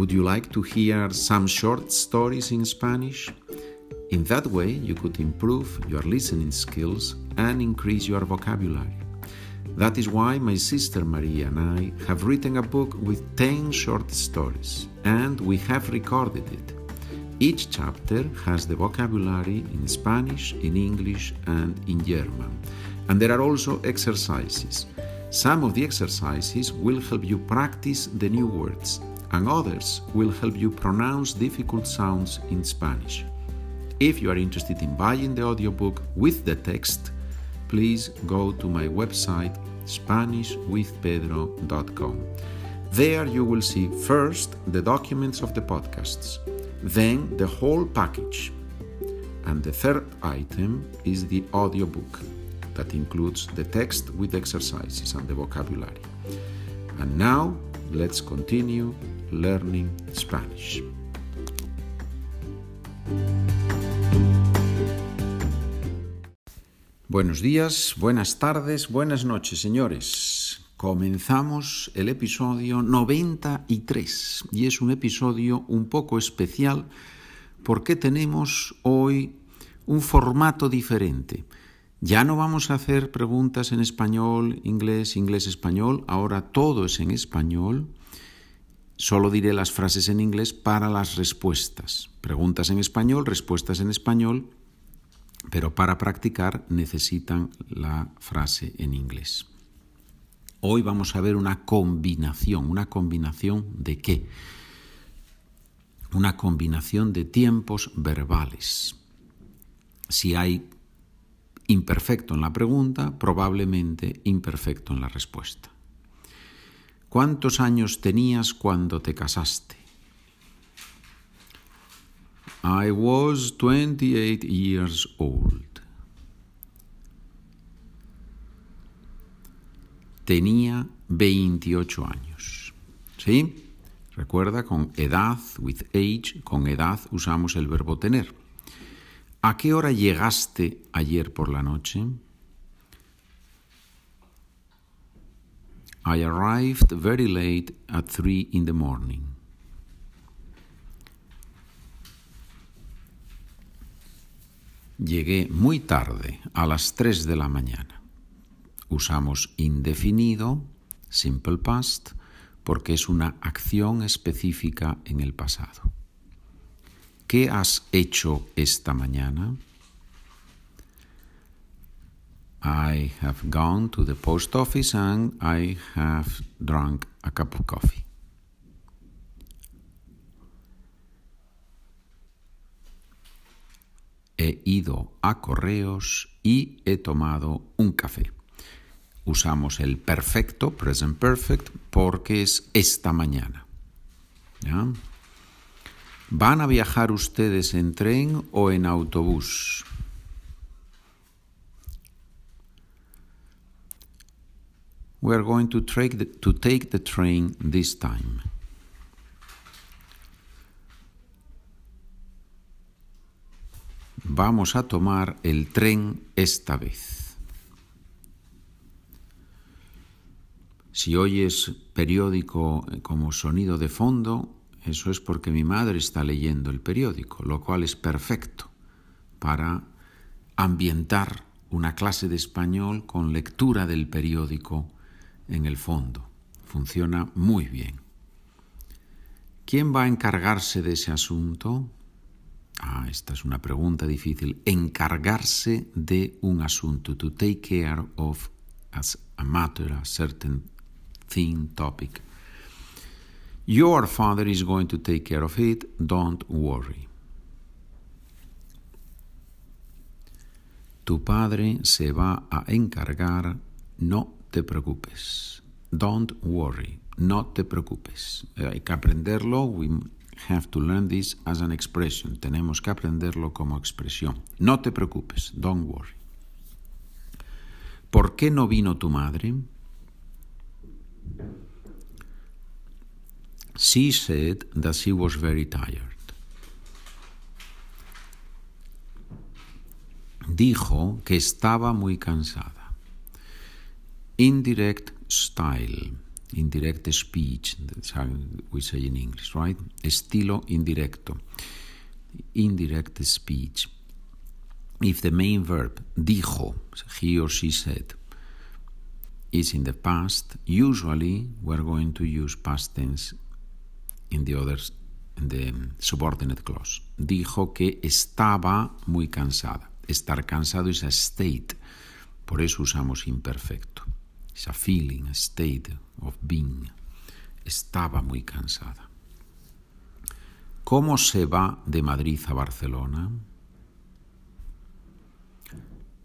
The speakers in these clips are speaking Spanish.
Would you like to hear some short stories in Spanish? In that way, you could improve your listening skills and increase your vocabulary. That is why my sister Maria and I have written a book with 10 short stories, and we have recorded it. Each chapter has the vocabulary in Spanish, in English, and in German. And there are also exercises. Some of the exercises will help you practice the new words, and others will help you pronounce difficult sounds in Spanish. If you are interested in buying the audiobook with the text, please go to my website SpanishWithPedro.com. There you will see first the documents of the podcasts, then the whole package. And the third item is the audiobook that includes the text with exercises and the vocabulary. And now let's continue learning Spanish. Buenos días, buenas tardes, buenas noches, señores. Comenzamos el episodio 93 y es un episodio un poco especial porque tenemos hoy un formato diferente. Ya no vamos a hacer preguntas en español, inglés, inglés, español, ahora todo es en español. Solo diré las frases en inglés para las respuestas. Preguntas en español, respuestas en español pero para practicar necesitan la frase en inglés. Hoy vamos a ver una combinación, una combinación de qué? Una combinación de tiempos verbales. Si hay imperfecto en la pregunta, probablemente imperfecto en la respuesta. ¿Cuántos años tenías cuando te casaste? I was 28 years old. Tenía 28 años. ¿Sí? Recuerda, con edad, with age, con edad usamos el verbo tener. ¿A qué hora llegaste ayer por la noche? I arrived very late at 3 in the morning. Llegué muy tarde, a las 3 de la mañana. Usamos indefinido, simple past, porque es una acción específica en el pasado. ¿Qué has hecho esta mañana? I have gone to the post office and I have drunk a cup of coffee. he ido a correos y he tomado un café. Usamos el perfecto, present perfect, porque es esta mañana. ¿Van a viajar ustedes en tren o en autobús? We are going to take the, to take the train this time. Vamos a tomar el tren esta vez. Si oyes periódico como sonido de fondo, eso es porque mi madre está leyendo el periódico, lo cual es perfecto para ambientar una clase de español con lectura del periódico en el fondo. Funciona muy bien. ¿Quién va a encargarse de ese asunto? Ah, esta es una pregunta difícil. Encargarse de un asunto, to take care of as a matter, a certain thing, topic. Your father is going to take care of it, don't worry. Tu padre se va a encargar, no te preocupes. Don't worry, no te preocupes. Hay que aprenderlo. have to learn this as an expression. Tenemos que aprenderlo como expresión. No te preocupes, don't worry. ¿Por qué no vino tu madre? She said that she was very tired. Dijo que estaba muy cansada. Indirect style. indirect speech, that's how we say in English, right? Estilo indirecto, indirect speech. If the main verb dijo, he or she said, is in the past, usually we're going to use past tense in the others in the subordinate clause. Dijo que estaba muy cansada. Estar cansado is a state, por eso usamos imperfecto. It's a feeling, state of being. Estaba muy cansada. ¿Cómo se va de Madrid a Barcelona?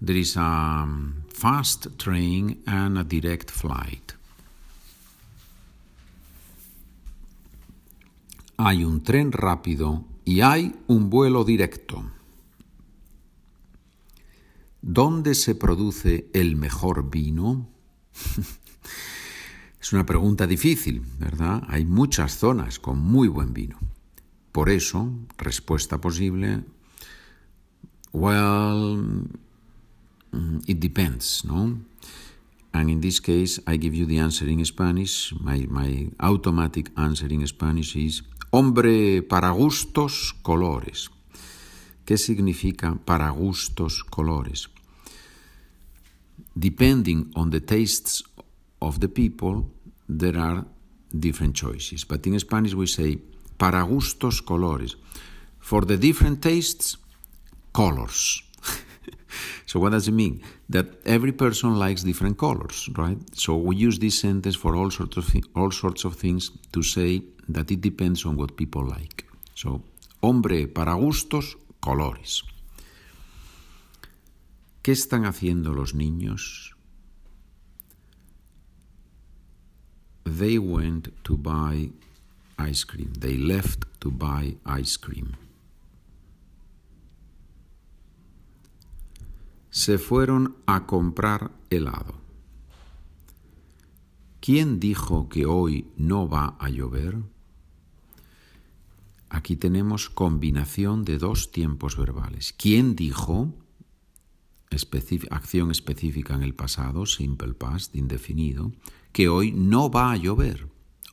There is a fast train and a direct flight. Hay un tren rápido y hay un vuelo directo. ¿Dónde se produce el mejor vino? es una pregunta difícil, ¿verdad? Hay muchas zonas con muy buen vino. Por eso, respuesta posible, well, it depends, no? And in this case, I give you the answer in Spanish. My, my automatic answer in Spanish is hombre para gustos colores. ¿Qué significa para gustos colores? Depending on the tastes of the people, there are different choices. But in Spanish we say para gustos colores. For the different tastes, colors. so what does it mean? That every person likes different colors, right? So we use this sentence for all sorts of all sorts of things to say that it depends on what people like. So, hombre para gustos, colores. ¿Qué están haciendo los niños? They went to buy ice cream. They left to buy ice cream. Se fueron a comprar helado. ¿Quién dijo que hoy no va a llover? Aquí tenemos combinación de dos tiempos verbales. ¿Quién dijo? Acción específica en el pasado, simple past, indefinido, que hoy no va a llover.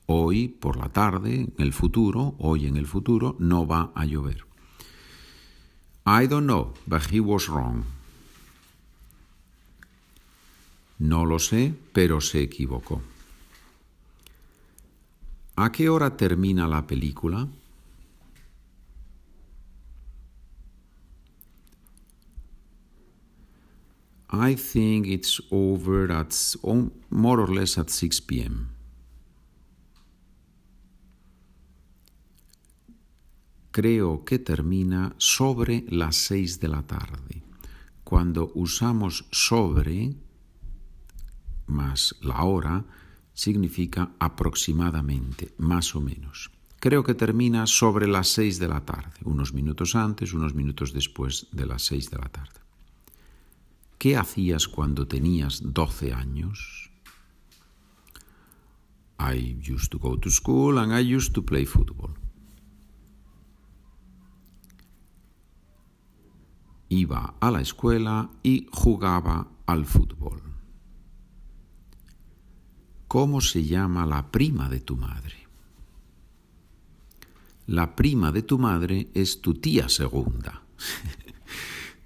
Hoy por la tarde, en el futuro, hoy en el futuro, no va a llover. I don't know, but he was wrong. No lo sé, pero se equivocó. ¿A qué hora termina la película? I think it's over at more or less at 6 p.m. Creo que termina sobre las 6 de la tarde. Cuando usamos sobre más la hora, significa aproximadamente, más o menos. Creo que termina sobre las 6 de la tarde, unos minutos antes, unos minutos después de las 6 de la tarde. ¿Qué hacías cuando tenías 12 años? I used to go to school and I used to play football. Iba a la escuela y jugaba al fútbol. ¿Cómo se llama la prima de tu madre? La prima de tu madre es tu tía segunda.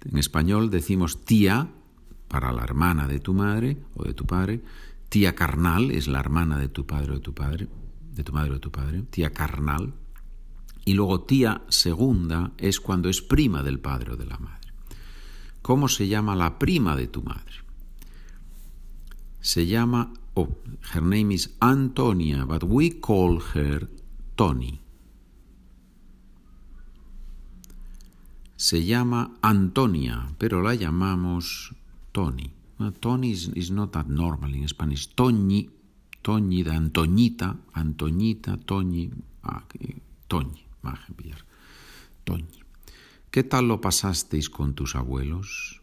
en español decimos tía para la hermana de tu madre o de tu padre. Tía carnal es la hermana de tu padre o de tu padre, de tu madre o de tu padre. Tía carnal. Y luego tía segunda es cuando es prima del padre o de la madre. ¿Cómo se llama la prima de tu madre? Se llama, oh, her name is Antonia, but we call her Tony. Se llama Antonia, pero la llamamos Tony. Tony is, is, not that normal in Spanish. Toñi, Toñi de Antoñita, Antoñita, Toñi, ah, Toñi, Toñi. ¿Qué tal lo pasasteis con tus abuelos?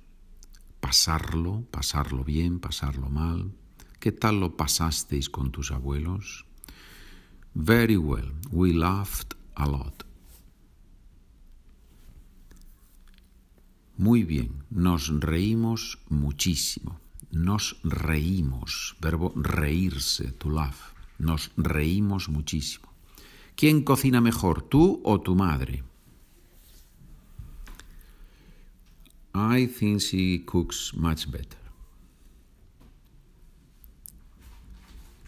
Pasarlo, pasarlo bien, pasarlo mal. ¿Qué tal lo pasasteis con tus abuelos? Very well. We laughed a lot. Muy bien, nos reímos muchísimo. Nos reímos, verbo reírse, to laugh. Nos reímos muchísimo. ¿Quién cocina mejor, tú o tu madre? I think she cooks much better.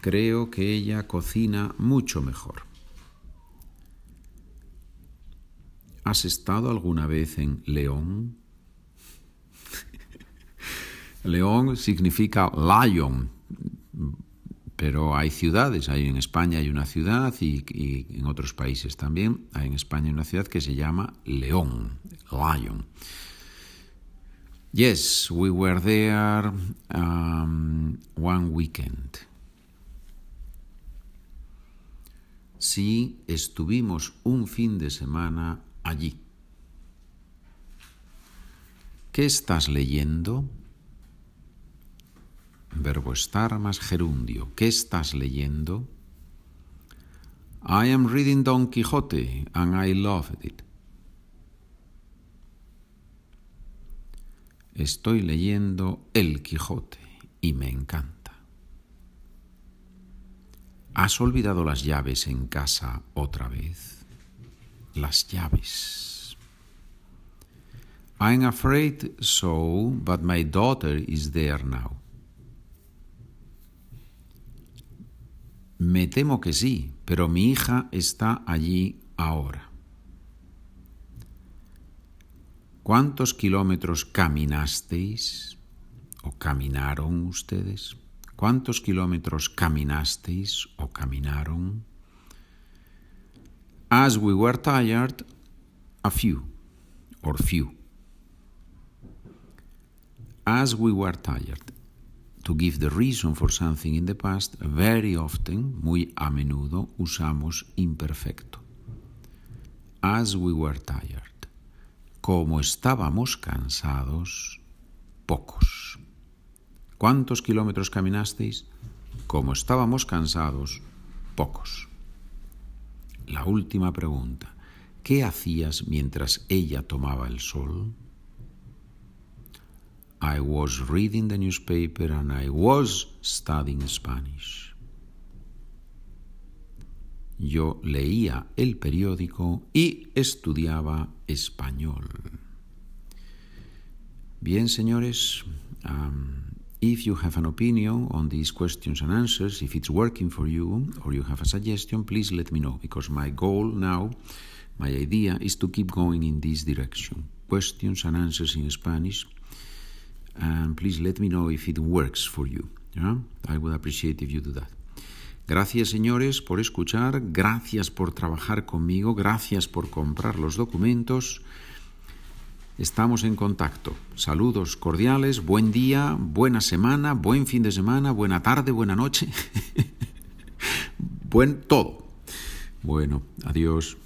Creo que ella cocina mucho mejor. ¿Has estado alguna vez en León? León significa lion, pero hay ciudades, hay en España hay una ciudad y, en otros países también, hay en España una ciudad que se llama León, Lion. Yes, we were there um, one weekend. Sí, estuvimos un fin de semana allí. ¿Qué estás leyendo? Verbo estar más gerundio. ¿Qué estás leyendo? I am reading Don Quixote and I loved it. Estoy leyendo El Quijote y me encanta. ¿Has olvidado las llaves en casa otra vez? Las llaves. I'm afraid so, but my daughter is there now. Me temo que sí, pero mi hija está allí ahora. ¿Cuántos kilómetros caminasteis o caminaron ustedes? ¿Cuántos kilómetros caminasteis o caminaron? As we were tired, a few or few. As we were tired. To give the reason for something in the past, very often, muy a menudo, usamos imperfecto. As we were tired como estábamos cansados, pocos. ¿Cuántos kilómetros caminasteis? Como estábamos cansados, pocos. La última pregunta. ¿Qué hacías mientras ella tomaba el sol? I was reading the newspaper and I was studying Spanish. Yo leía el periódico y estudiaba español. Bien, señores, um, if you have an opinion on these questions and answers, if it's working for you or you have a suggestion, please let me know because my goal now, my idea is to keep going in this direction. Questions and answers in Spanish. Please let me know if it works for you. I would appreciate if you do that. Gracias señores por escuchar, gracias por trabajar conmigo, gracias por comprar los documentos. Estamos en contacto. Saludos cordiales, buen día, buena semana, buen fin de semana, buena tarde, buena noche. buen todo. Bueno, adiós.